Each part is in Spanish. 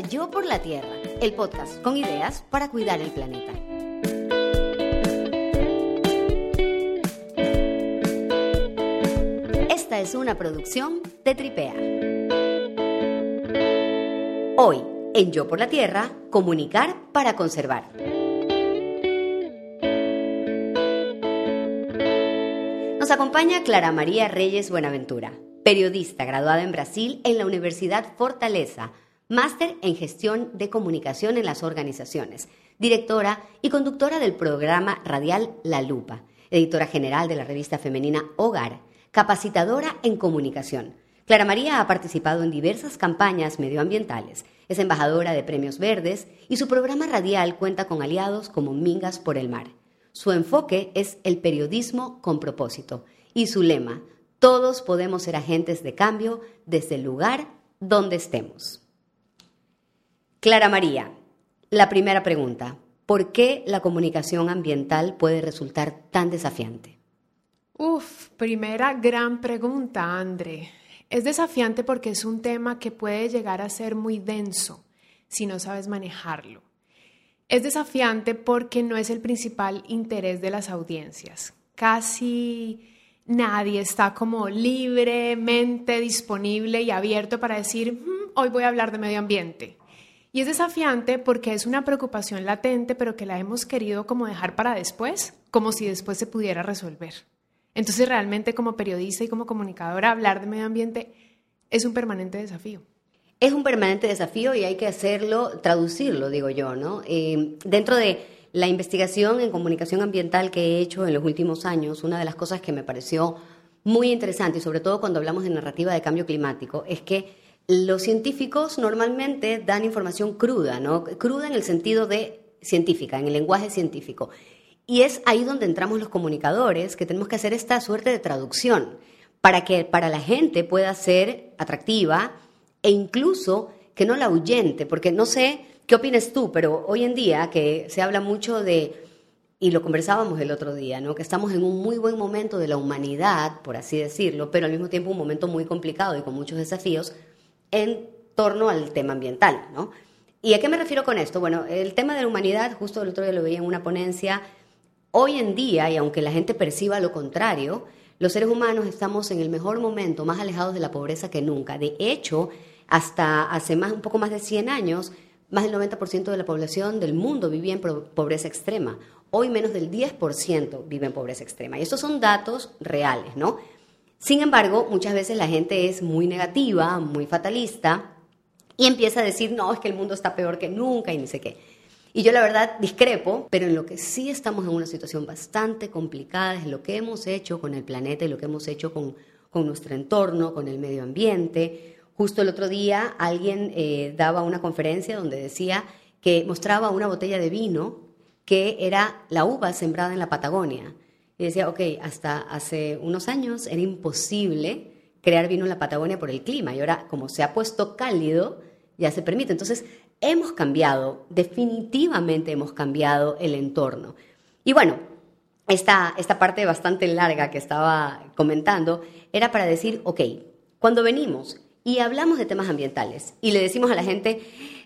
Yo por la Tierra, el podcast con ideas para cuidar el planeta. Esta es una producción de Tripea. Hoy, en Yo por la Tierra, comunicar para conservar. Nos acompaña Clara María Reyes Buenaventura, periodista graduada en Brasil en la Universidad Fortaleza, máster en gestión de comunicación en las organizaciones, directora y conductora del programa radial La Lupa, editora general de la revista femenina Hogar, capacitadora en comunicación. Clara María ha participado en diversas campañas medioambientales, es embajadora de Premios Verdes y su programa radial cuenta con aliados como Mingas por el Mar. Su enfoque es el periodismo con propósito y su lema, todos podemos ser agentes de cambio desde el lugar donde estemos. Clara María, la primera pregunta. ¿Por qué la comunicación ambiental puede resultar tan desafiante? Uf, primera gran pregunta, André. Es desafiante porque es un tema que puede llegar a ser muy denso si no sabes manejarlo. Es desafiante porque no es el principal interés de las audiencias. Casi nadie está como libremente disponible y abierto para decir, mm, hoy voy a hablar de medio ambiente. Y es desafiante porque es una preocupación latente, pero que la hemos querido como dejar para después, como si después se pudiera resolver. Entonces realmente como periodista y como comunicadora hablar de medio ambiente es un permanente desafío. Es un permanente desafío y hay que hacerlo, traducirlo, digo yo, ¿no? Eh, dentro de la investigación en comunicación ambiental que he hecho en los últimos años, una de las cosas que me pareció muy interesante, y sobre todo cuando hablamos de narrativa de cambio climático, es que los científicos normalmente dan información cruda, ¿no? Cruda en el sentido de científica, en el lenguaje científico. Y es ahí donde entramos los comunicadores, que tenemos que hacer esta suerte de traducción para que para la gente pueda ser atractiva e incluso que no la ahuyente, porque no sé ¿Qué opinas tú? Pero hoy en día que se habla mucho de, y lo conversábamos el otro día, ¿no? que estamos en un muy buen momento de la humanidad, por así decirlo, pero al mismo tiempo un momento muy complicado y con muchos desafíos en torno al tema ambiental. ¿no? ¿Y a qué me refiero con esto? Bueno, el tema de la humanidad, justo el otro día lo veía en una ponencia, hoy en día, y aunque la gente perciba lo contrario, los seres humanos estamos en el mejor momento, más alejados de la pobreza que nunca. De hecho, hasta hace más, un poco más de 100 años, más del 90% de la población del mundo vivía en pobreza extrema. Hoy menos del 10% vive en pobreza extrema. Y estos son datos reales, ¿no? Sin embargo, muchas veces la gente es muy negativa, muy fatalista y empieza a decir, no, es que el mundo está peor que nunca y ni sé qué. Y yo la verdad discrepo, pero en lo que sí estamos en una situación bastante complicada es lo que hemos hecho con el planeta y lo que hemos hecho con, con nuestro entorno, con el medio ambiente, Justo el otro día alguien eh, daba una conferencia donde decía que mostraba una botella de vino que era la uva sembrada en la Patagonia. Y decía, ok, hasta hace unos años era imposible crear vino en la Patagonia por el clima y ahora como se ha puesto cálido, ya se permite. Entonces, hemos cambiado, definitivamente hemos cambiado el entorno. Y bueno, esta, esta parte bastante larga que estaba comentando era para decir, ok, cuando venimos y hablamos de temas ambientales y le decimos a la gente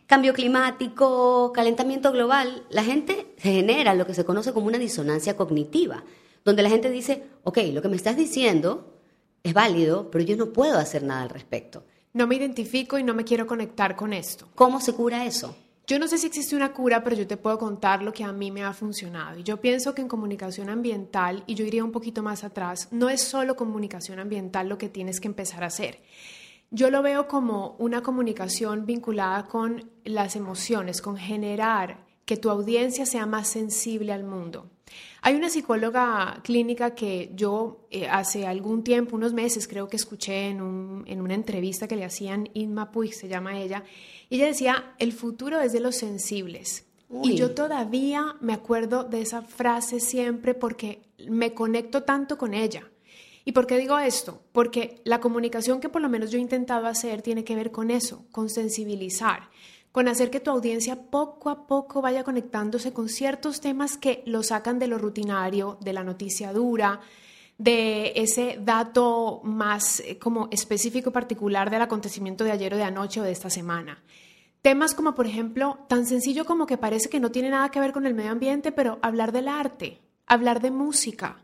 cambio climático, calentamiento global, la gente se genera lo que se conoce como una disonancia cognitiva, donde la gente dice, ok, lo que me estás diciendo es válido, pero yo no puedo hacer nada al respecto. No me identifico y no me quiero conectar con esto. ¿Cómo se cura eso? Yo no sé si existe una cura, pero yo te puedo contar lo que a mí me ha funcionado. Y yo pienso que en comunicación ambiental, y yo iría un poquito más atrás, no es solo comunicación ambiental lo que tienes que empezar a hacer yo lo veo como una comunicación vinculada con las emociones, con generar que tu audiencia sea más sensible al mundo. Hay una psicóloga clínica que yo eh, hace algún tiempo, unos meses, creo que escuché en, una entrevista que le hacían, Inma Puig se llama ella, y ella decía, el futuro es de los sensibles. Y yo todavía me acuerdo de esa frase siempre porque me conecto tanto con ella. ¿Y por qué digo esto? Porque la comunicación que por lo menos yo he intentado hacer tiene que ver con eso, con sensibilizar, con hacer que tu audiencia poco a poco vaya conectándose con ciertos temas que lo sacan de lo rutinario, de la noticia dura, de ese dato más eh, como específico particular del acontecimiento de ayer o de anoche o de esta semana. temas como, por ejemplo, tan sencillo como que parece que no tiene nada que ver con el medio ambiente, pero hablar del arte, hablar de música,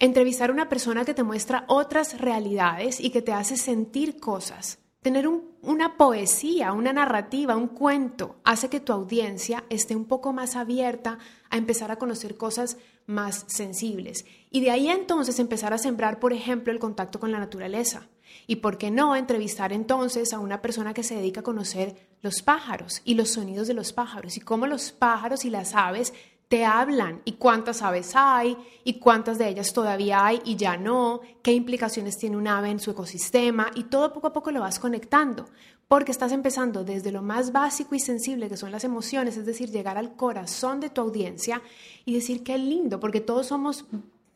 entrevistar a una persona que te muestra otras realidades y que te hace sentir cosas. Tener una poesía, una narrativa, un cuento, hace que tu audiencia esté un poco más abierta a empezar a conocer cosas más sensibles. Y de ahí entonces empezar a sembrar, por ejemplo, el contacto con la naturaleza. Y por qué no entrevistar entonces a una persona que se dedica a conocer los pájaros y los sonidos de los pájaros y cómo los pájaros y las aves te hablan y cuántas aves hay y cuántas de ellas todavía hay y ya no, qué implicaciones tiene un ave en su ecosistema y todo poco a poco lo vas conectando, porque estás empezando desde lo más básico y sensible que son las emociones, es decir, llegar al corazón de tu audiencia y decir qué lindo, porque todos somos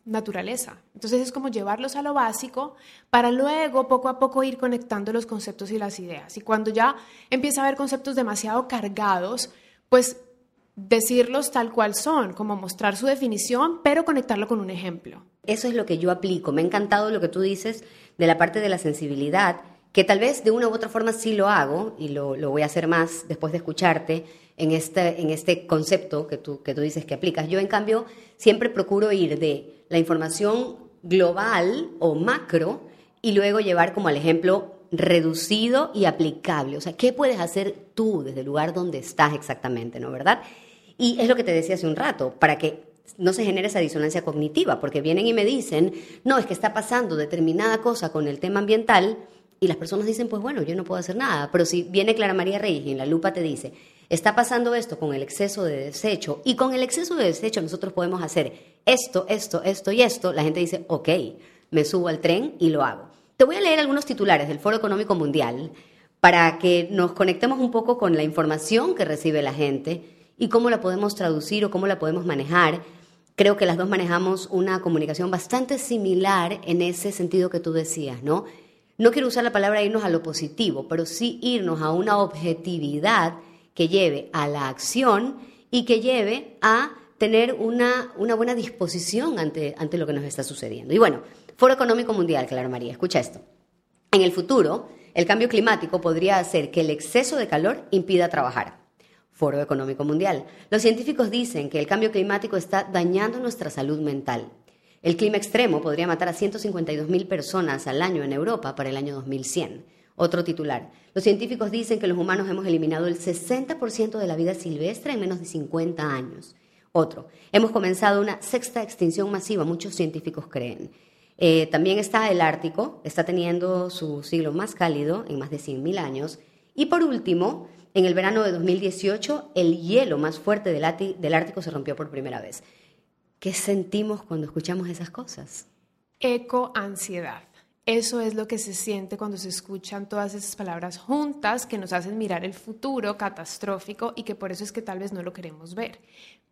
naturaleza. Entonces es como llevarlos a lo básico para luego poco a poco ir conectando los conceptos y las ideas. Y cuando ya empieza a haber conceptos demasiado cargados, pues decirlos tal cual son, como mostrar su definición, pero conectarlo con un ejemplo. Eso es lo que yo aplico. Me ha encantado lo que tú dices de la parte de la sensibilidad, que tal vez de una u otra forma sí lo hago, y lo, voy a hacer más después de escucharte en este, en este concepto que tú, que tú dices que aplicas. Yo, en cambio, siempre procuro ir de la información global o macro y luego llevar como al ejemplo reducido y aplicable. O sea, ¿qué puedes hacer tú desde el lugar donde estás exactamente, ¿no? ¿Verdad? Y es lo que te decía hace un rato, para que no se genere esa disonancia cognitiva, porque vienen y me dicen, no, es que está pasando determinada cosa con el tema ambiental, y las personas dicen, pues bueno, yo no puedo hacer nada. Pero si viene Clara María Reyes y en la lupa te dice, está pasando esto con el exceso de desecho, y con el exceso de desecho nosotros podemos hacer esto, esto, esto y esto, la gente dice, ok, me subo al tren y lo hago. Te voy a leer algunos titulares del Foro Económico Mundial para que nos conectemos un poco con la información que recibe la gente y cómo la podemos traducir o cómo la podemos manejar. Creo que las dos manejamos una comunicación bastante similar en ese sentido que tú decías, ¿no? No quiero usar la palabra irnos a lo positivo, pero sí irnos a una objetividad que lleve a la acción y que lleve a tener una, una buena disposición ante, ante lo que nos está sucediendo. Y bueno, Foro Económico Mundial, Clara María, escucha esto. En el futuro, el cambio climático podría hacer que el exceso de calor impida trabajar. Foro Económico Mundial. Los científicos dicen que el cambio climático está dañando nuestra salud mental. El clima extremo podría matar a 152.000 personas al año en Europa para el año 2100. Otro titular. Los científicos dicen que los humanos hemos eliminado el 60% de la vida silvestre en menos de 50 años. Otro. Hemos comenzado una sexta extinción masiva, muchos científicos creen. Eh, también está el Ártico, está teniendo su siglo más cálido en más de 100.000 años. Y por último, en el verano de 2018, el hielo más fuerte del, Ártico se rompió por primera vez. ¿Qué sentimos cuando escuchamos esas cosas? Ecoansiedad. Eso es lo que se siente cuando se escuchan todas esas palabras juntas que nos hacen mirar el futuro catastrófico y que por eso es que tal vez no lo queremos ver.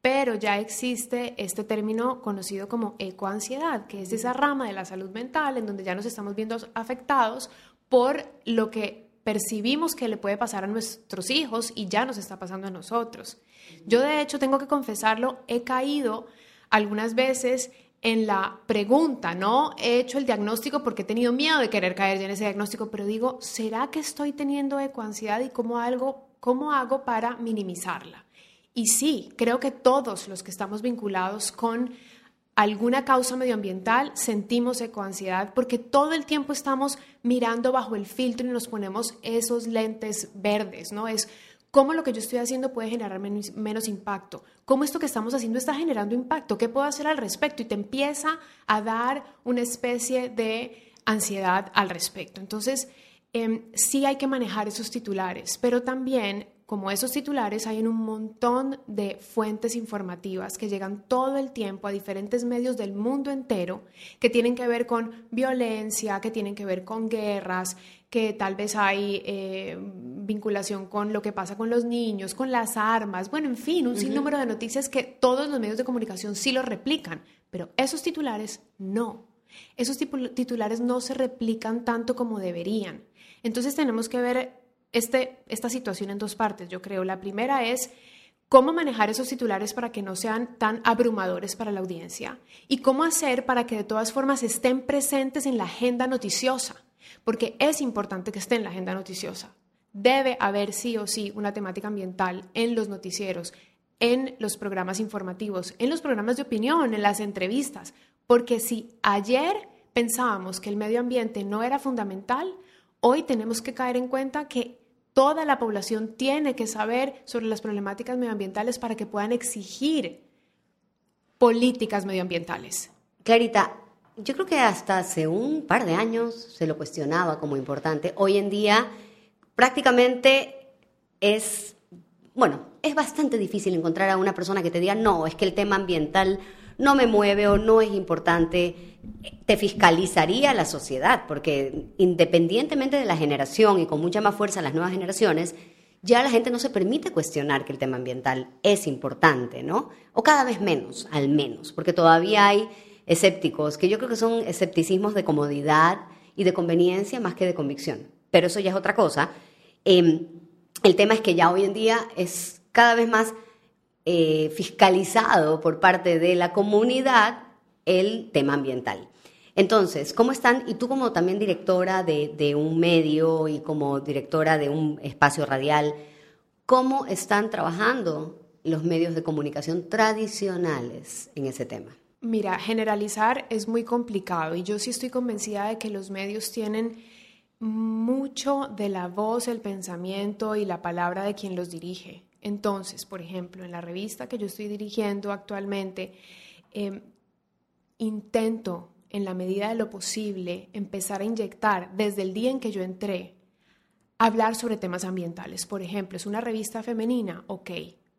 Pero ya existe este término conocido como ecoansiedad, que es esa rama de la salud mental en donde ya nos estamos viendo afectados por lo que percibimos que le puede pasar a nuestros hijos y ya nos está pasando a nosotros. Yo de hecho tengo que confesarlo, he caído algunas veces en la pregunta, ¿no? He hecho el diagnóstico porque he tenido miedo de querer caer en ese diagnóstico, pero digo, ¿será que estoy teniendo ecoansiedad y cómo, algo, cómo hago para minimizarla? Y sí, creo que todos los que estamos vinculados con alguna causa medioambiental, sentimos ecoansiedad porque todo el tiempo estamos mirando bajo el filtro y nos ponemos esos lentes verdes, ¿no? Es cómo lo que yo estoy haciendo puede generar menos, impacto, cómo esto que estamos haciendo está generando impacto, qué puedo hacer al respecto y te empieza a dar una especie de ansiedad al respecto. Entonces, em, sí hay que manejar esos titulares, pero también como esos titulares, hay en un montón de fuentes informativas que llegan todo el tiempo a diferentes medios del mundo entero que tienen que ver con violencia, que tienen que ver con guerras, que tal vez hay eh, vinculación con lo que pasa con los niños, con las armas, bueno, en fin, un sinnúmero de noticias que todos los medios de comunicación sí lo replican, pero esos titulares no. Esos titulares no se replican tanto como deberían. Entonces tenemos que ver este, esta situación en dos partes, yo creo. La primera es cómo manejar esos titulares para que no sean tan abrumadores para la audiencia y cómo hacer para que de todas formas estén presentes en la agenda noticiosa, porque es importante que esté en la agenda noticiosa. debe haber sí o sí una temática ambiental en los noticieros, en los programas informativos, en los programas de opinión, en las entrevistas, porque si ayer pensábamos que el medio ambiente no era fundamental, hoy tenemos que caer en cuenta que toda la población tiene que saber sobre las problemáticas medioambientales para que puedan exigir políticas medioambientales. Clarita, yo creo que hasta hace un par de años se lo cuestionaba como importante. Hoy en día prácticamente es, bueno, es bastante difícil encontrar a una persona que te diga, no, es que el tema ambiental no me mueve o no es importante, te fiscalizaría la sociedad, porque independientemente de la generación y con mucha más fuerza las nuevas generaciones, ya la gente no se permite cuestionar que el tema ambiental es importante, ¿no? O cada vez menos, al menos, porque todavía hay escépticos, que yo creo que son escepticismos de comodidad y de conveniencia más que de convicción. Pero eso ya es otra cosa. Em, el tema es que ya hoy en día es cada vez más eh, fiscalizado por parte de la comunidad el tema ambiental. Entonces, ¿cómo están? Y tú como también directora de, un medio y como directora de un espacio radial, ¿cómo están trabajando los medios de comunicación tradicionales en ese tema? Mira, generalizar es muy complicado y yo sí estoy convencida de que los medios tienen mucho de la voz, el pensamiento y la palabra de quien los dirige. Entonces, por ejemplo, en la revista que yo estoy dirigiendo actualmente, em, intento, en la medida de lo posible, empezar a inyectar desde el día en que yo entré, hablar sobre temas ambientales. Por ejemplo, es una revista femenina, ok,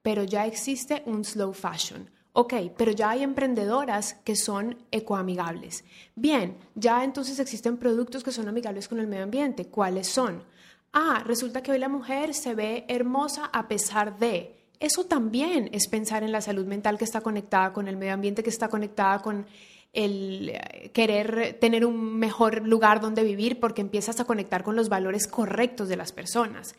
pero ya existe un slow fashion. Ok, pero ya hay emprendedoras que son ecoamigables. Bien, ya entonces existen productos que son amigables con el medio ambiente. ¿Cuáles son? ah, resulta que hoy la mujer se ve hermosa a pesar de. Eso también es pensar en la salud mental que está conectada con el medio ambiente, que está conectada con el eh, querer tener un mejor lugar donde vivir porque empiezas a conectar con los valores correctos de las personas.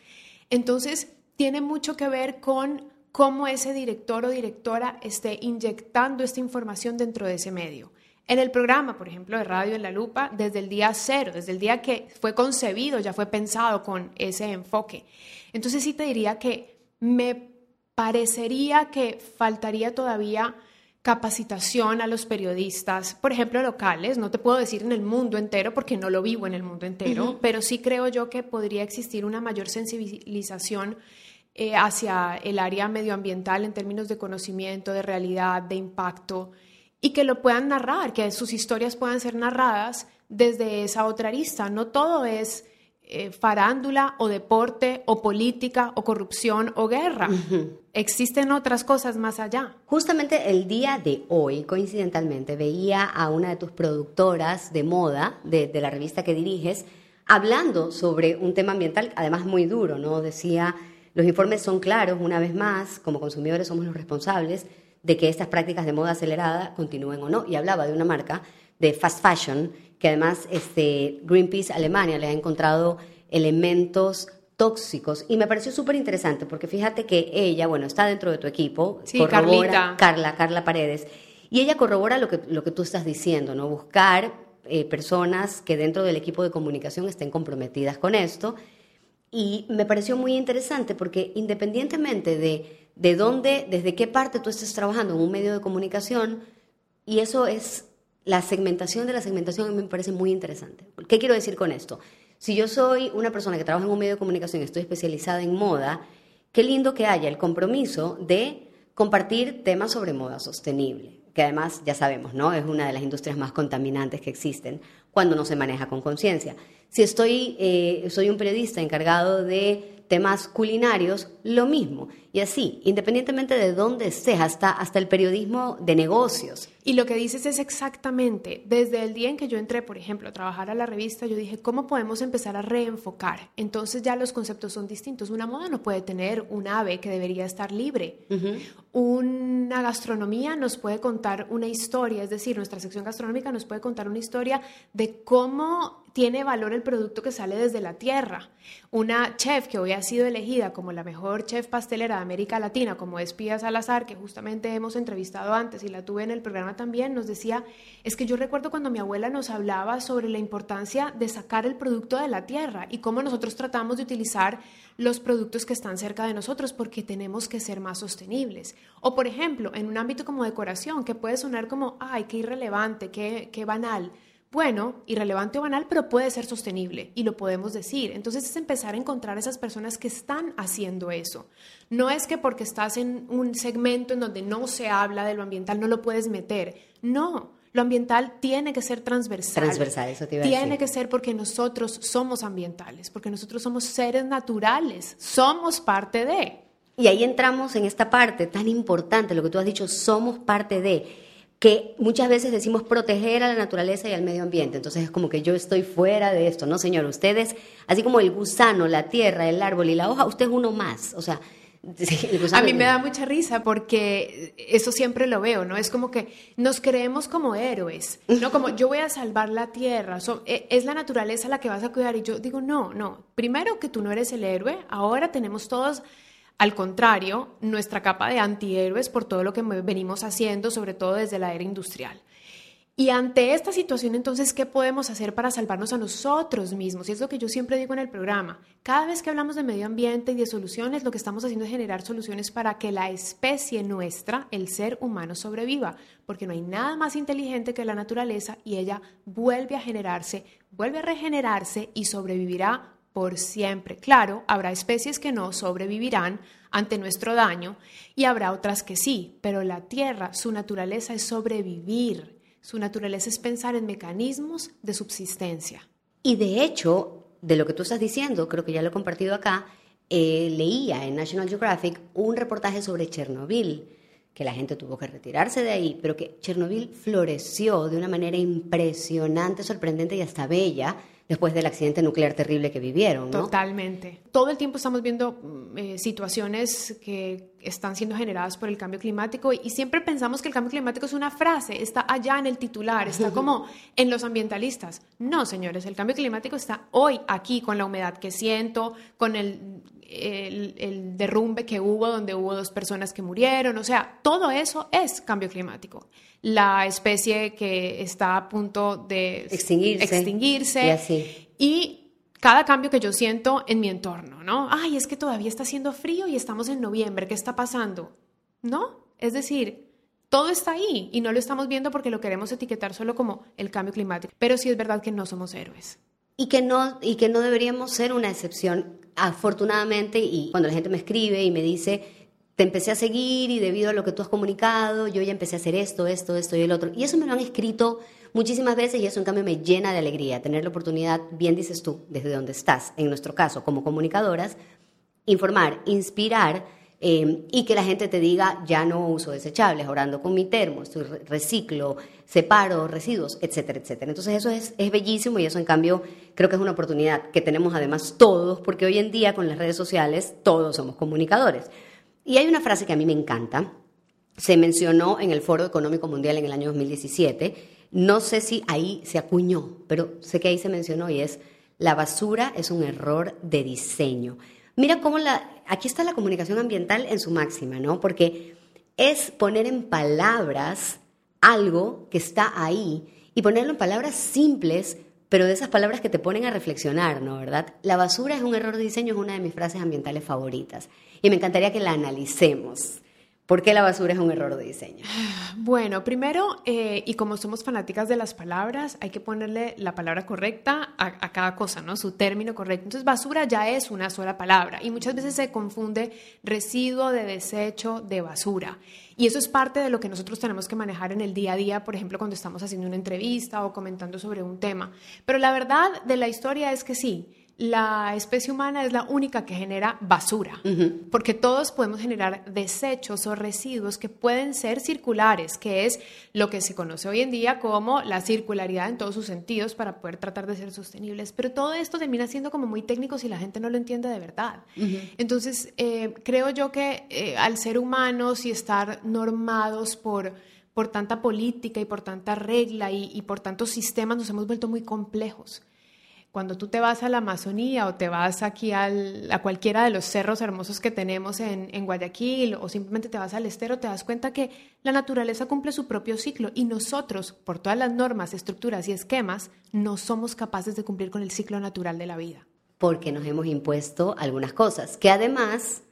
Entonces, tiene mucho que ver con cómo ese director o directora esté inyectando esta información dentro de ese medio. En el programa, por ejemplo, de Radio en la Lupa, desde el día cero, desde el día que fue concebido, ya fue pensado con ese enfoque. Entonces sí te diría que me parecería que faltaría todavía capacitación a los periodistas, por ejemplo, locales, no te puedo decir en el mundo entero porque no lo vivo en el mundo entero, pero sí creo yo que podría existir una mayor sensibilización eh, hacia el área medioambiental en términos de conocimiento, de realidad, de impacto y que lo puedan narrar, que sus historias puedan ser narradas desde esa otra arista. No todo es eh, farándula o deporte o política o corrupción o guerra. Existen otras cosas más allá. Justamente el día de hoy, coincidentalmente, veía a una de tus productoras de moda, de, de la revista que diriges, hablando sobre un tema ambiental, además muy duro, ¿no? Decía, los informes son claros, una vez más, como consumidores somos los responsables, de que estas prácticas de moda acelerada continúen o no. Y hablaba de una marca de fast fashion que además este, Greenpeace Alemania le ha encontrado elementos tóxicos y me pareció súper interesante porque fíjate que ella, bueno, está dentro de tu equipo, sí, Carlita. Carla, Carla Paredes, y ella corrobora lo que, lo que tú estás diciendo, ¿no? Buscar eh, personas que dentro del equipo de comunicación estén comprometidas con esto. Y me pareció muy interesante porque independientemente de de dónde, desde qué parte tú estás trabajando en un medio de comunicación, y eso es la segmentación de la segmentación, me parece muy interesante. ¿Qué quiero decir con esto? Si yo soy una persona que trabaja en un medio de comunicación, estoy especializada en moda, qué lindo que haya el compromiso de compartir temas sobre moda sostenible, que además ya sabemos, ¿no? Es una de las industrias más contaminantes que existen cuando no se maneja con conciencia. Si estoy, eh, soy un periodista encargado de temas culinarios, lo mismo. Y así, independientemente de dónde estés, hasta, hasta el periodismo de negocios. Y lo que dices es exactamente, desde el día en que yo entré, por ejemplo, a trabajar a la revista, yo dije, ¿cómo podemos empezar a reenfocar? Entonces ya los conceptos son distintos. Una moda no puede tener un ave que debería estar libre. Una gastronomía nos puede contar una historia, es decir, nuestra sección gastronómica nos puede contar una historia de de cómo tiene valor el producto que sale desde la tierra. Una chef que hoy ha sido elegida como la mejor chef pastelera América Latina, como es Pia Salazar, que justamente hemos entrevistado antes y la tuve en el programa también, nos decía, es que yo recuerdo cuando mi abuela nos hablaba sobre la importancia de sacar el producto de la tierra y cómo nosotros tratamos de utilizar los productos que están cerca de nosotros porque tenemos que ser más sostenibles. O por ejemplo, en un ámbito como decoración, que puede sonar como, ay, qué irrelevante, qué, qué banal bueno, irrelevante o banal, pero puede ser sostenible y lo podemos decir. Entonces es empezar a encontrar esas personas que están haciendo eso. No es que porque estás en un segmento en donde no se habla de lo ambiental no lo puedes meter. No, lo ambiental tiene que ser transversal. Transversal, eso te iba a decir. Tiene que ser porque nosotros somos ambientales, porque nosotros somos seres naturales, somos parte de. Y ahí entramos en esta parte tan importante, lo que tú has dicho, somos parte de que muchas veces decimos proteger a la naturaleza y al medio ambiente. Entonces es como que yo estoy fuera de esto. No, señor, ustedes, así como el gusano, la tierra, el árbol y la hoja, usted es uno más. O sea, a mí me da mucha risa porque eso siempre lo veo, ¿no? Es como que nos creemos como héroes, ¿no? Como yo voy a salvar la tierra, e, es la naturaleza la que vas a cuidar. Y yo digo, no, no. Primero que tú no eres el héroe, ahora tenemos todos al contrario, nuestra capa de antihéroes por todo lo que venimos haciendo, sobre todo desde la era industrial. Y ante esta situación, entonces, ¿qué podemos hacer para salvarnos a nosotros mismos? Y es lo que yo siempre digo en el programa. Cada vez que hablamos de medio ambiente y de soluciones, lo que estamos haciendo es generar soluciones para que la especie nuestra, el ser humano, sobreviva. Porque no hay nada más inteligente que la naturaleza y ella vuelve a generarse, vuelve a regenerarse y sobrevivirá por siempre. Claro, habrá especies que no sobrevivirán ante nuestro daño y habrá otras que sí, pero la Tierra, su naturaleza es sobrevivir, su naturaleza es pensar en mecanismos de subsistencia. Y de hecho, de lo que tú estás diciendo, creo que ya lo he compartido acá, eh, leía en National Geographic un reportaje sobre Chernobyl, que la gente tuvo que retirarse de ahí, pero que Chernobyl floreció de una manera impresionante, sorprendente y hasta bella después del accidente nuclear terrible que vivieron. ¿no? Totalmente. Todo el tiempo estamos viendo mm, eh, situaciones que están siendo generadas por el cambio climático y, siempre pensamos que el cambio climático es una frase, está allá en el titular, está como en los ambientalistas. No, señores, el cambio climático está hoy aquí con la humedad que siento, con el, el derrumbe que hubo donde hubo dos personas que murieron, o sea, todo eso es cambio climático la especie que está a punto de extinguirse, Y, así. y cada cambio que yo siento en mi entorno, ¿no? Ay, es que todavía está haciendo frío y estamos en noviembre, ¿qué está pasando? ¿No? Es decir, todo está ahí y no lo estamos viendo porque lo queremos etiquetar solo como el cambio climático. Pero sí es verdad que no somos héroes. Y que no, y que no deberíamos ser una excepción. Afortunadamente, y cuando la gente me escribe y me dice, te empecé a seguir y debido a lo que tú has comunicado, yo ya empecé a hacer esto, esto, esto y el otro. Y eso me lo han escrito muchísimas veces y eso en cambio me llena de alegría, tener la oportunidad, bien dices tú, desde donde estás, en nuestro caso, como comunicadoras, informar, inspirar eh, y que la gente te diga, ya no uso desechables, orando con mi termo, estoy reciclo, separo residuos, etcétera, etcétera. Entonces eso es, es bellísimo y eso en cambio creo que es una oportunidad que tenemos además todos, porque hoy en día con las redes sociales todos somos comunicadores. Y hay una frase que a mí me encanta, se mencionó en el Foro Económico Mundial en el año 2017, no sé si ahí se acuñó, pero sé que ahí se mencionó y es, la basura es un error de diseño. Mira cómo la, aquí está la comunicación ambiental en su máxima, ¿no? Porque es poner en palabras algo que está ahí y ponerlo en palabras simples, pero de esas palabras que te ponen a reflexionar, ¿no? ¿Verdad? La basura es un error de diseño, es una de mis frases ambientales favoritas y me encantaría que la analicemos. ¿Por qué la basura es un error de diseño? Bueno, primero, eh, y como somos fanáticas de las palabras, hay que ponerle la palabra correcta a, cada cosa, ¿no? Su término correcto. Entonces, basura ya es una sola palabra y muchas veces se confunde residuo de desecho de basura. Y eso es parte de lo que nosotros tenemos que manejar en el día a día, por ejemplo, cuando estamos haciendo una entrevista o comentando sobre un tema. Pero la verdad de la historia es que sí, la especie humana es la única que genera basura, porque todos podemos generar desechos o residuos que pueden ser circulares, que es lo que se conoce hoy en día como la circularidad en todos sus sentidos para poder tratar de ser sostenibles. Pero todo esto termina siendo como muy técnico si la gente no lo entiende de verdad. Entonces, eh, creo yo que eh, al ser humanos y estar normados por por tanta política y por tanta regla y, por tantos sistemas nos hemos vuelto muy complejos. Cuando tú te vas a la Amazonía o te vas aquí a cualquiera de los cerros hermosos que tenemos en, en Guayaquil o simplemente te vas al estero, te das cuenta que la naturaleza cumple su propio ciclo y nosotros, por todas las normas, estructuras y esquemas, no somos capaces de cumplir con el ciclo natural de la vida. Porque nos hemos impuesto algunas cosas, que además,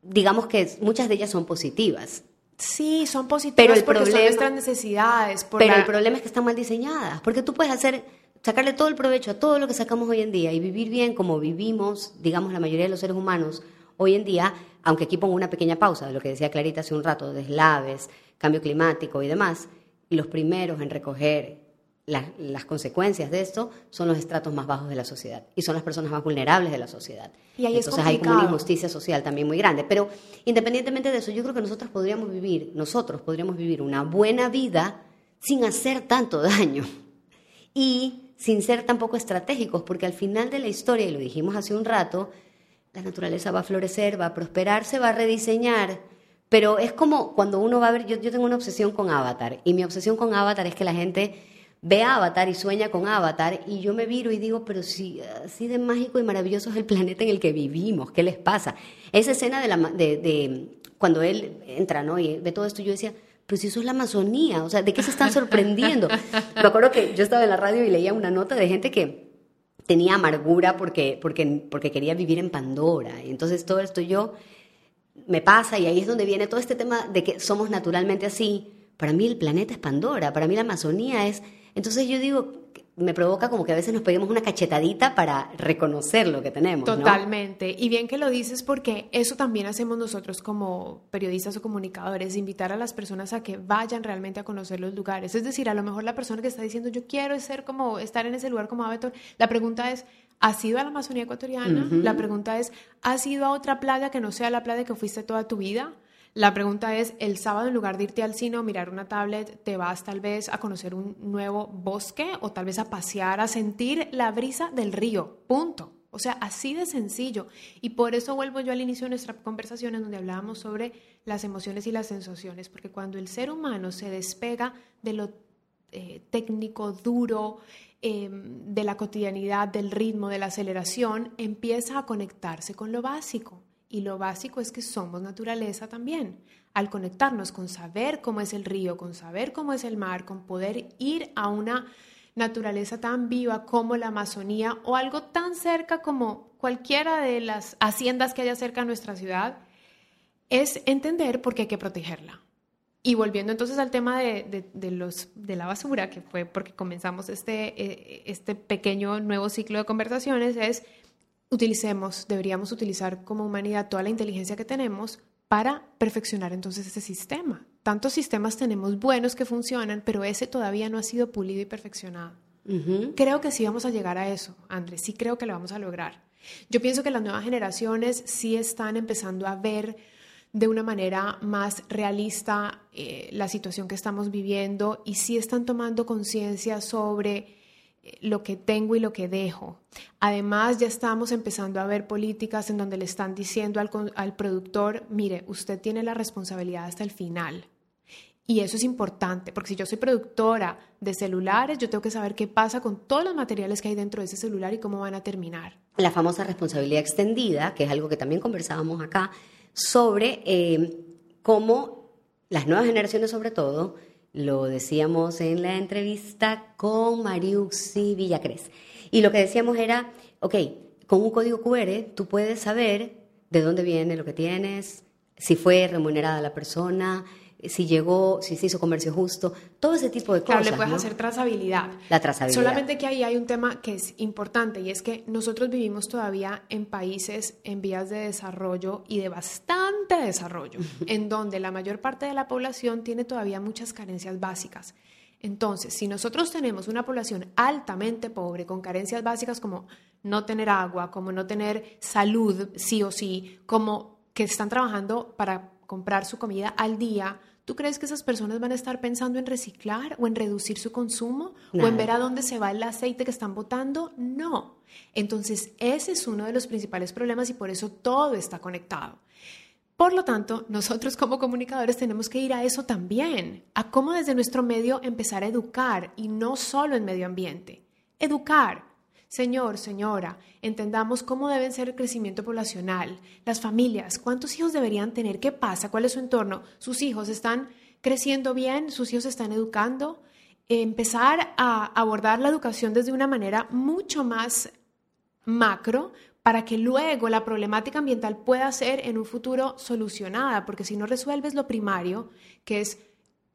digamos que muchas de ellas son positivas. Sí, son positivas pero el porque son nuestras necesidades. pero el problema es que están mal diseñadas, porque tú puedes hacer, sacarle todo el provecho a todo lo que sacamos hoy en día y vivir bien como vivimos, digamos, la mayoría de los seres humanos hoy en día, aunque aquí pongo una pequeña pausa de lo que decía Clarita hace un rato, deslaves, cambio climático y demás, y los primeros en recoger las consecuencias de esto son los estratos más bajos de la sociedad y son las personas más vulnerables de la sociedad. Y ahí Entonces hay como una injusticia social también muy grande. Pero independientemente de eso, yo creo que nosotros podríamos vivir, nosotros podríamos vivir una buena vida sin hacer tanto daño y sin ser tampoco estratégicos, porque al final de la historia, y lo dijimos hace un rato, la naturaleza va a florecer, va a prosperar, se va a rediseñar. Pero es como cuando uno va a ver, yo, yo tengo una obsesión con Avatar, y mi obsesión con Avatar es que la gente ve Avatar y sueña con Avatar y yo me viro y digo, pero si así de mágico y maravilloso es el planeta en el que vivimos, ¿qué les pasa? Esa escena de, la, de, de cuando él entra ¿no? y ve todo esto, yo decía, pero si eso es la Amazonía, o sea, ¿de qué se están sorprendiendo? me acuerdo que yo estaba en la radio y leía una nota de gente que tenía amargura porque, porque, porque quería vivir en Pandora. Y entonces todo esto yo me pasa y ahí es donde viene todo este tema de que somos naturalmente así. Para mí el planeta es Pandora, para mí la Amazonía es entonces yo digo, me provoca como que a veces nos peguemos una cachetadita para reconocer lo que tenemos. Totalmente. Y bien que lo dices porque eso también hacemos nosotros como periodistas o comunicadores, invitar a las personas a que vayan realmente a conocer los lugares. Es decir, a lo mejor la persona que está diciendo yo quiero ser como, estar en ese lugar como Avatar, la pregunta es, ¿has ido a la Amazonía ecuatoriana? La pregunta es, ¿has ido a otra playa que no sea la playa que fuiste toda tu vida? La pregunta es, el sábado en lugar de irte al cine o mirar una tablet, ¿te vas tal vez a conocer un nuevo bosque o tal vez a pasear, a sentir la brisa del río? Punto. O sea, así de sencillo. Y por eso vuelvo yo al inicio de nuestra conversación en donde hablábamos sobre las emociones y las sensaciones, porque cuando el ser humano se despega de lo eh, técnico, duro, em, de la cotidianidad, del ritmo, de la aceleración, empieza a conectarse con lo básico. Y lo básico es que somos naturaleza también. Al conectarnos con saber cómo es el río, con saber cómo es el mar, con poder ir a una naturaleza tan viva como la Amazonía o algo tan cerca como cualquiera de las haciendas que haya cerca de nuestra ciudad, es entender por qué hay que protegerla. Y volviendo entonces al tema de, los, de la basura, que fue porque comenzamos este, eh, este pequeño nuevo ciclo de conversaciones, es utilicemos, deberíamos utilizar como humanidad toda la inteligencia que tenemos para perfeccionar entonces ese sistema. Tantos sistemas tenemos buenos que funcionan, pero ese todavía no ha sido pulido y perfeccionado. Creo que sí vamos a llegar a eso, Andrés, sí creo que lo vamos a lograr. Yo pienso que las nuevas generaciones sí están empezando a ver de una manera más realista eh, la situación que estamos viviendo y sí están tomando conciencia sobre lo que tengo y lo que dejo. Además, ya estamos empezando a ver políticas en donde le están diciendo al, al, productor, mire, usted tiene la responsabilidad hasta el final. Y eso es importante, porque si yo soy productora de celulares, yo tengo que saber qué pasa con todos los materiales que hay dentro de ese celular y cómo van a terminar. La famosa responsabilidad extendida, que es algo que también conversábamos acá, sobre eh, cómo las nuevas generaciones sobre todo, lo decíamos en la entrevista con Mariuxi Villacres. Y lo que decíamos era, ok, con un código QR tú puedes saber de dónde viene lo que tienes, si fue remunerada la persona, si llegó, si se hizo comercio justo, todo ese tipo de cosas. Claro, le puedes hacer trazabilidad. La trazabilidad. Solamente que ahí hay un tema que es importante y es que nosotros vivimos todavía en países en vías de desarrollo y de bastante desarrollo, en donde la mayor parte de la población tiene todavía muchas carencias básicas. Entonces, si nosotros tenemos una población altamente pobre, con carencias básicas como no tener agua, como no tener salud, sí o sí, como que están trabajando para comprar su comida al día, ¿Tú crees que esas personas van a estar pensando en reciclar o en reducir su consumo o en ver a dónde se va el aceite que están botando? No. Entonces, ese es uno de los principales problemas y por eso todo está conectado. Por lo tanto, nosotros como comunicadores tenemos que ir a eso también, a cómo desde nuestro medio empezar a educar y no solo en medio ambiente. Educar. Señor, señora, entendamos cómo deben ser el crecimiento poblacional, las familias, cuántos hijos deberían tener, qué pasa, cuál es su entorno, sus hijos están creciendo bien, sus hijos están educando, empezar a abordar la educación desde una manera mucho más macro para que luego la problemática ambiental pueda ser en un futuro solucionada, porque si no resuelves lo primario, que es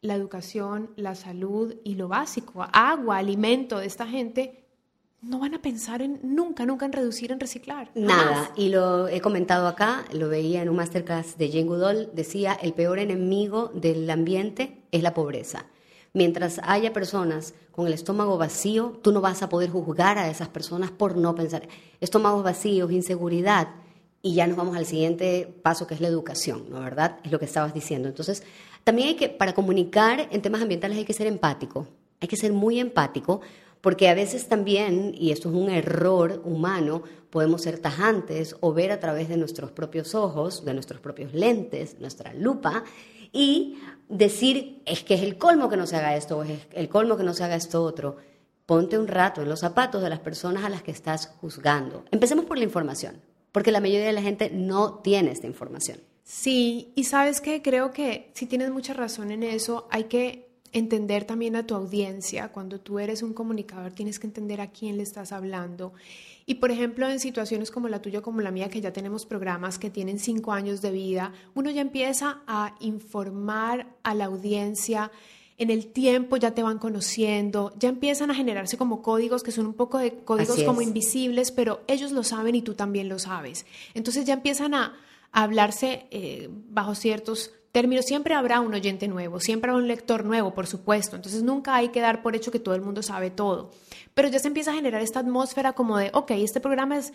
la educación, la salud y lo básico, agua, alimento de esta gente, no van a pensar en nunca, nunca en reducir, en reciclar. Nada, y lo he comentado acá, lo veía en un masterclass de Jane Goodall, decía, el peor enemigo del ambiente es la pobreza. Mientras haya personas con el estómago vacío, tú no vas a poder juzgar a esas personas por no pensar. Estómagos vacíos, inseguridad, y ya nos vamos al siguiente paso que es la educación, ¿no verdad? Es lo que estabas diciendo. Entonces, también hay que, para comunicar en temas ambientales hay que ser empático, hay que ser muy empático, porque a veces también, y esto es un error humano, podemos ser tajantes o ver a través de nuestros propios ojos, de nuestros propios lentes, nuestra lupa, y decir, es que es el colmo que no se haga esto, o es el colmo que no se haga esto otro. Ponte un rato en los zapatos de las personas a las que estás juzgando. Empecemos por la información, porque la mayoría de la gente no tiene esta información. Sí, y sabes que creo que si tienes mucha razón en eso, hay que entender también a tu audiencia. Cuando tú eres un comunicador, tienes que entender a quién le estás hablando y por ejemplo, en situaciones como la tuya, como la mía, que ya tenemos programas que tienen cinco años de vida, uno ya empieza a informar a la audiencia. En el tiempo ya te van conociendo, ya empiezan a generarse como códigos que son un poco de códigos como invisibles, pero ellos lo saben y tú también lo sabes. Entonces ya empiezan a, hablarse eh, bajo ciertos términos. Siempre habrá un oyente nuevo, siempre habrá un lector nuevo, por supuesto. Entonces nunca hay que dar por hecho que todo el mundo sabe todo. Pero ya se empieza a generar esta atmósfera como de, ok, este programa es,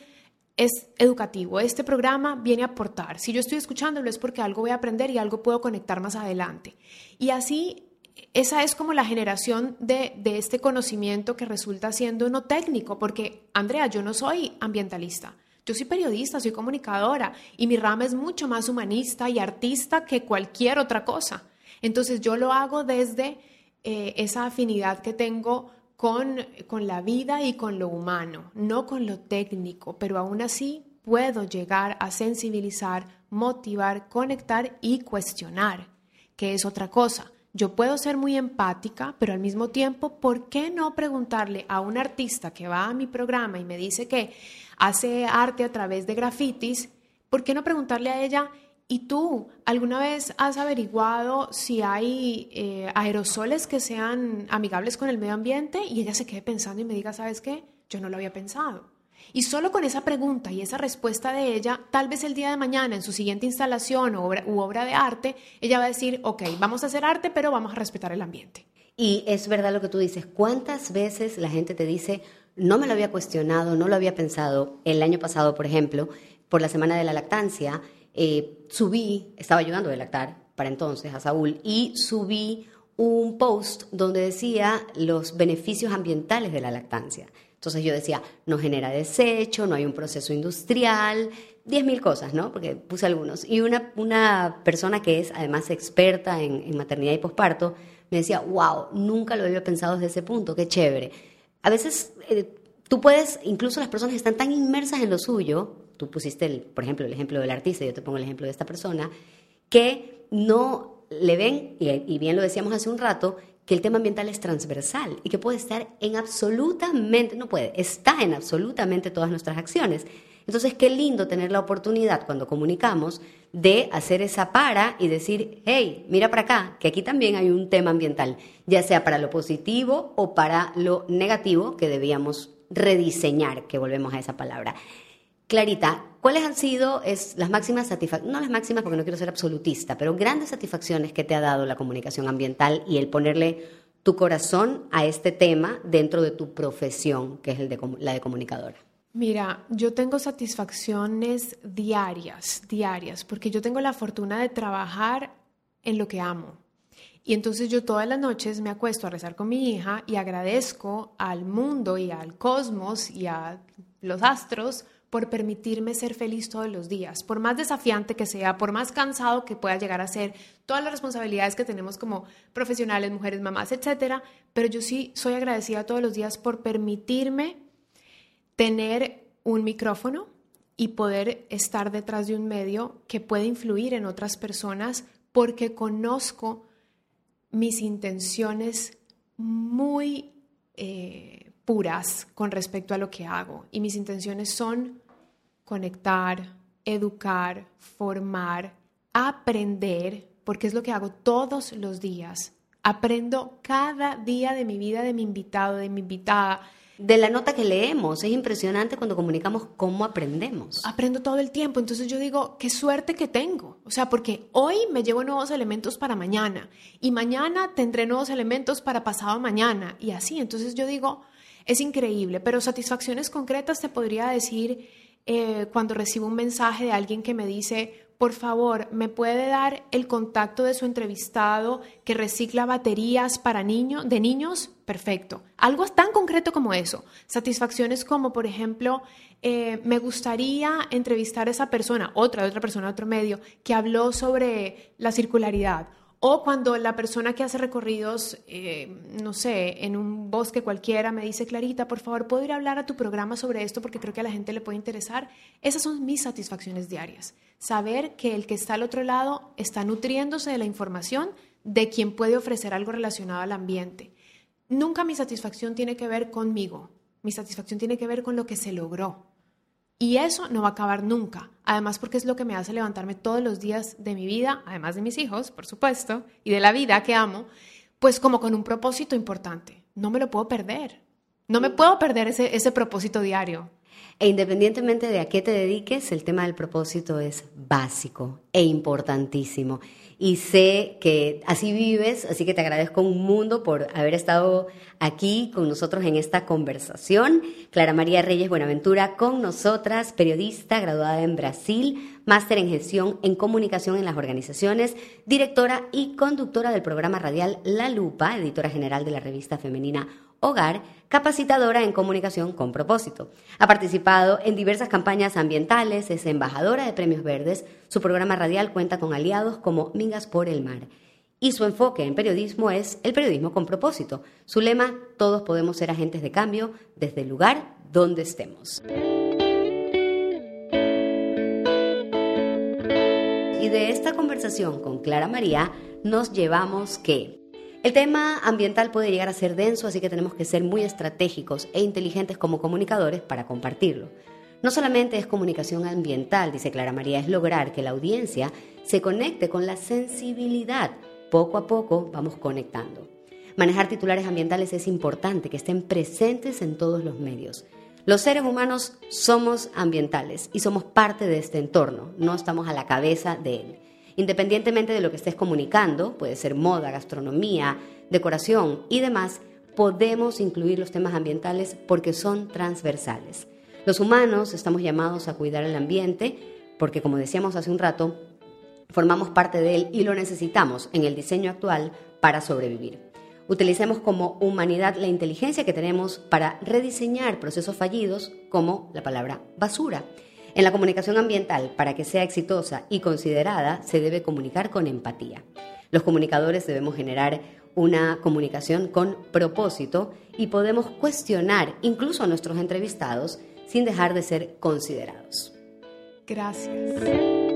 es educativo, este programa viene a aportar. Si yo estoy escuchándolo es porque algo voy a aprender y algo puedo conectar más adelante. Y así esa es como la generación de, de, este conocimiento que resulta siendo no técnico, porque Andrea, yo no soy ambientalista, yo soy periodista, soy comunicadora y mi rama es mucho más humanista y artista que cualquier otra cosa. Entonces yo lo hago desde eh, esa afinidad que tengo con, con la vida y con lo humano, no con lo técnico, pero aún así puedo llegar a sensibilizar, motivar, conectar y cuestionar, que es otra cosa. Yo puedo ser muy empática, pero al mismo tiempo, ¿por qué no preguntarle a un artista que va a mi programa y me dice que hace arte a través de grafitis, ¿por qué no preguntarle a ella, ¿y tú alguna vez has averiguado si hay eh, aerosoles que sean amigables con el medio ambiente? Y ella se quede pensando y me diga, ¿sabes qué? Yo no lo había pensado. Y solo con esa pregunta y esa respuesta de ella, tal vez el día de mañana en su siguiente instalación obra, u obra de arte, ella va a decir, ok, vamos a hacer arte, pero vamos a respetar el ambiente. Y es verdad lo que tú dices. ¿Cuántas veces la gente te dice, no me lo había cuestionado, no lo había pensado. El año pasado, por ejemplo, por la Semana de la Lactancia, eh, subí, estaba ayudando a lactar para entonces a Saúl, y subí un post donde decía los beneficios ambientales de la lactancia. Entonces yo decía, no genera desecho, no hay un proceso industrial, diez mil cosas, ¿no? Porque puse algunos. Y una, una persona que es además experta en, maternidad y posparto me decía, wow, nunca lo había pensado desde ese punto, qué chévere a veces eh, tú puedes, incluso las personas están tan inmersas en lo suyo, tú pusiste, el, por ejemplo, el ejemplo del artista, yo te pongo el ejemplo de esta persona, que no le ven, y, bien lo decíamos hace un rato, que el tema ambiental es transversal y que puede estar en absolutamente, no puede, está en absolutamente todas nuestras acciones. Entonces, qué lindo tener la oportunidad cuando comunicamos de hacer esa para y decir, hey, mira para acá, que aquí también hay un tema ambiental, ya sea para lo positivo o para lo negativo que debíamos rediseñar, que volvemos a esa palabra. Clarita, ¿cuáles han sido es, las máximas satisfacciones, no las máximas porque no quiero ser absolutista, pero grandes satisfacciones que te ha dado la comunicación ambiental y el ponerle tu corazón a este tema dentro de tu profesión, que es la de comunicadora? Mira, yo tengo satisfacciones diarias, diarias, porque yo tengo la fortuna de trabajar en lo que amo. Y entonces yo todas las noches me acuesto a rezar con mi hija y agradezco al mundo y al cosmos y a los astros por permitirme ser feliz todos los días, por más desafiante que sea, por más cansado que pueda llegar a ser, todas las responsabilidades que tenemos como profesionales, mujeres, mamás, etcétera, pero yo sí soy agradecida todos los días por permitirme tener un micrófono y poder estar detrás de un medio que puede influir en otras personas porque conozco mis intenciones muy eh, puras con respecto a lo que hago y mis intenciones son conectar, educar, formar, aprender, porque es lo que hago todos los días. Aprendo cada día de mi vida, de mi invitado, de mi invitada, de la nota que leemos. Es impresionante cuando comunicamos cómo aprendemos. Aprendo todo el tiempo. Entonces yo digo, qué suerte que tengo. O sea, porque hoy me llevo nuevos elementos para mañana y mañana tendré nuevos elementos para pasado mañana y así. Entonces yo digo, es increíble, pero satisfacciones concretas te podría decir eh, cuando recibo un mensaje de alguien que me dice, por favor, ¿me puede dar el contacto de su entrevistado que recicla baterías para niños, de niños? Perfecto. Algo tan concreto como eso. Satisfacciones como, por ejemplo, eh, me gustaría entrevistar a esa persona, otra, otra persona, otro medio, que habló sobre la circularidad o cuando la persona que hace recorridos, eh, no sé, en un bosque cualquiera, me dice, Clarita, por favor, ¿puedo ir a hablar a tu programa sobre esto porque creo que a la gente le puede interesar? Esas son mis satisfacciones diarias. Saber que el que está al otro lado está nutriéndose de la información de quien puede ofrecer algo relacionado al ambiente. Nunca mi satisfacción tiene que ver conmigo. Mi satisfacción tiene que ver con lo que se logró. Y eso no va a acabar nunca. Además, porque es lo que me hace levantarme todos los días de mi vida, además de mis hijos, por supuesto, y de la vida que amo, pues como con un propósito importante. No me lo puedo perder. No me puedo perder ese, ese propósito diario. E independientemente de a qué te dediques, el tema del propósito es básico e importantísimo y sé que así vives, así que te agradezco un mundo por haber estado aquí con nosotros en esta conversación. Clara María Reyes Buenaventura con nosotras, periodista graduada en Brasil, máster en gestión en comunicación en las organizaciones, directora y conductora del programa radial La Lupa, editora general de la revista femenina Hogar, capacitadora en comunicación con propósito. Ha participado en diversas campañas ambientales, es embajadora de Premios Verdes, su programa radial cuenta con aliados como Mingas por el Mar. Y su enfoque en periodismo es el periodismo con propósito. Su lema, todos podemos ser agentes de cambio desde el lugar donde estemos. Y de esta conversación con Clara María nos llevamos que el tema ambiental puede llegar a ser denso, así que tenemos que ser muy estratégicos e inteligentes como comunicadores para compartirlo. No solamente es comunicación ambiental, dice Clara María, es lograr que la audiencia se conecte con la sensibilidad. Poco a poco vamos conectando. Manejar titulares ambientales es importante, que estén presentes en todos los medios. Los seres humanos somos ambientales y somos parte de este entorno, no estamos a la cabeza de él. Independientemente de lo que estés comunicando, puede ser moda, gastronomía, decoración y demás, podemos incluir los temas ambientales porque son transversales. Los humanos estamos llamados a cuidar el ambiente porque, como decíamos hace un rato, formamos parte de él y lo necesitamos en el diseño actual para sobrevivir. Utilicemos como humanidad la inteligencia que tenemos para rediseñar procesos fallidos como la palabra basura en la comunicación ambiental, para que sea exitosa y considerada, se debe comunicar con empatía. Los comunicadores debemos generar una comunicación con propósito y podemos cuestionar incluso a nuestros entrevistados sin dejar de ser considerados. Gracias.